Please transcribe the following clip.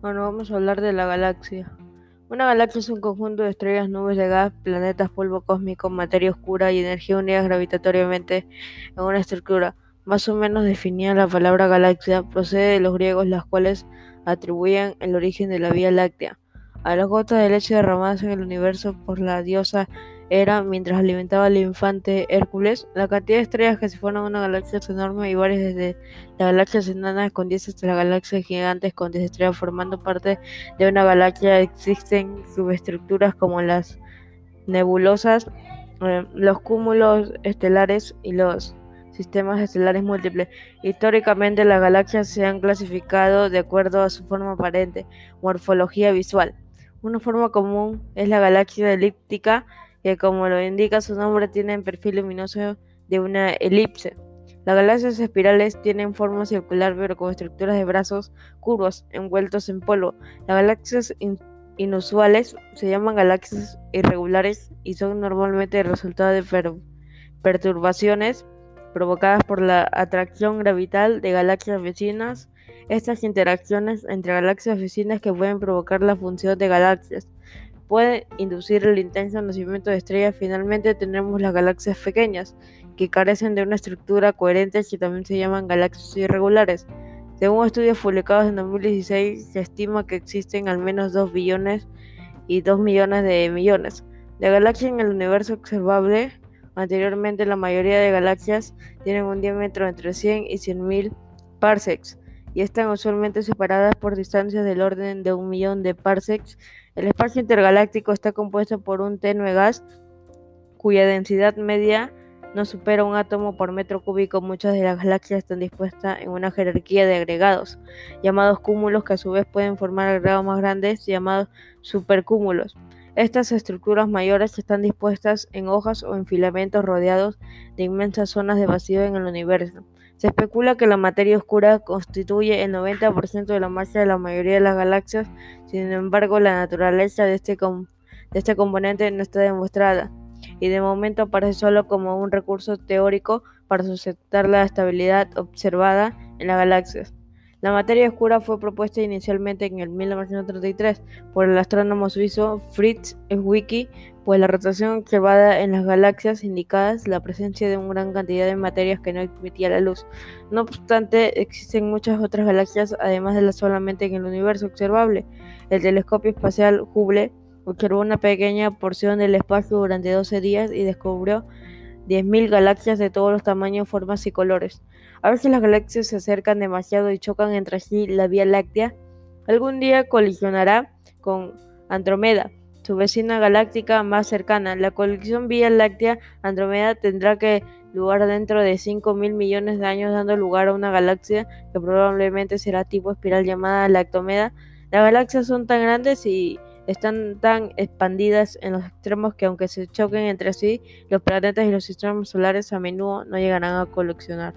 Bueno, vamos a hablar de la galaxia. Una galaxia es un conjunto de estrellas, nubes de gas, planetas, polvo cósmico, materia oscura y energía unidas gravitatoriamente en una estructura. Más o menos definida la palabra galaxia procede de los griegos, las cuales atribuían el origen de la Vía Láctea a las gotas de leche derramadas en el universo por la diosa era, mientras alimentaba al infante Hércules, la cantidad de estrellas que se forman una galaxia es enorme y varias desde las galaxias enanas con 10 hasta las galaxias gigantes con 10 estrellas formando parte de una galaxia. Existen subestructuras como las nebulosas, eh, los cúmulos estelares y los sistemas estelares múltiples. Históricamente las galaxias se han clasificado de acuerdo a su forma aparente, morfología visual. Una forma común es la galaxia elíptica que como lo indica su nombre tienen perfil luminoso de una elipse. Las galaxias espirales tienen forma circular pero con estructuras de brazos curvos envueltos en polvo. Las galaxias inusuales se llaman galaxias irregulares y son normalmente el resultado de perturbaciones provocadas por la atracción gravital de galaxias vecinas. Estas interacciones entre galaxias vecinas que pueden provocar la función de galaxias puede inducir el intenso nacimiento de estrellas. Finalmente tenemos las galaxias pequeñas, que carecen de una estructura coherente y también se llaman galaxias irregulares. Según estudios publicados en 2016, se estima que existen al menos 2 billones y 2 millones de millones de galaxias en el universo observable. Anteriormente, la mayoría de galaxias tienen un diámetro entre 100 y 100.000 parsecs y están usualmente separadas por distancias del orden de un millón de parsecs. El espacio intergaláctico está compuesto por un tenue gas cuya densidad media no supera un átomo por metro cúbico. Muchas de las galaxias están dispuestas en una jerarquía de agregados, llamados cúmulos, que a su vez pueden formar agregados más grandes, llamados supercúmulos. Estas estructuras mayores están dispuestas en hojas o en filamentos rodeados de inmensas zonas de vacío en el universo. Se especula que la materia oscura constituye el 90% de la masa de la mayoría de las galaxias, sin embargo la naturaleza de este, de este componente no está demostrada y de momento aparece solo como un recurso teórico para sustentar la estabilidad observada en las galaxias. La materia oscura fue propuesta inicialmente en el 1933 por el astrónomo suizo Fritz Zwicky, pues la rotación observada en las galaxias indicaba la presencia de una gran cantidad de materias que no emitía la luz. No obstante, existen muchas otras galaxias además de las solamente en el universo observable. El telescopio espacial Hubble observó una pequeña porción del espacio durante 12 días y descubrió 10.000 galaxias de todos los tamaños, formas y colores. A veces las galaxias se acercan demasiado y chocan entre sí la Vía Láctea. Algún día colisionará con Andrómeda, su vecina galáctica más cercana. La colisión Vía Láctea Andrómeda tendrá que lugar dentro de 5.000 millones de años, dando lugar a una galaxia que probablemente será tipo espiral llamada Lactomeda. Las galaxias son tan grandes y están tan expandidas en los extremos que aunque se choquen entre sí, los planetas y los sistemas solares a menudo no llegarán a colisionar.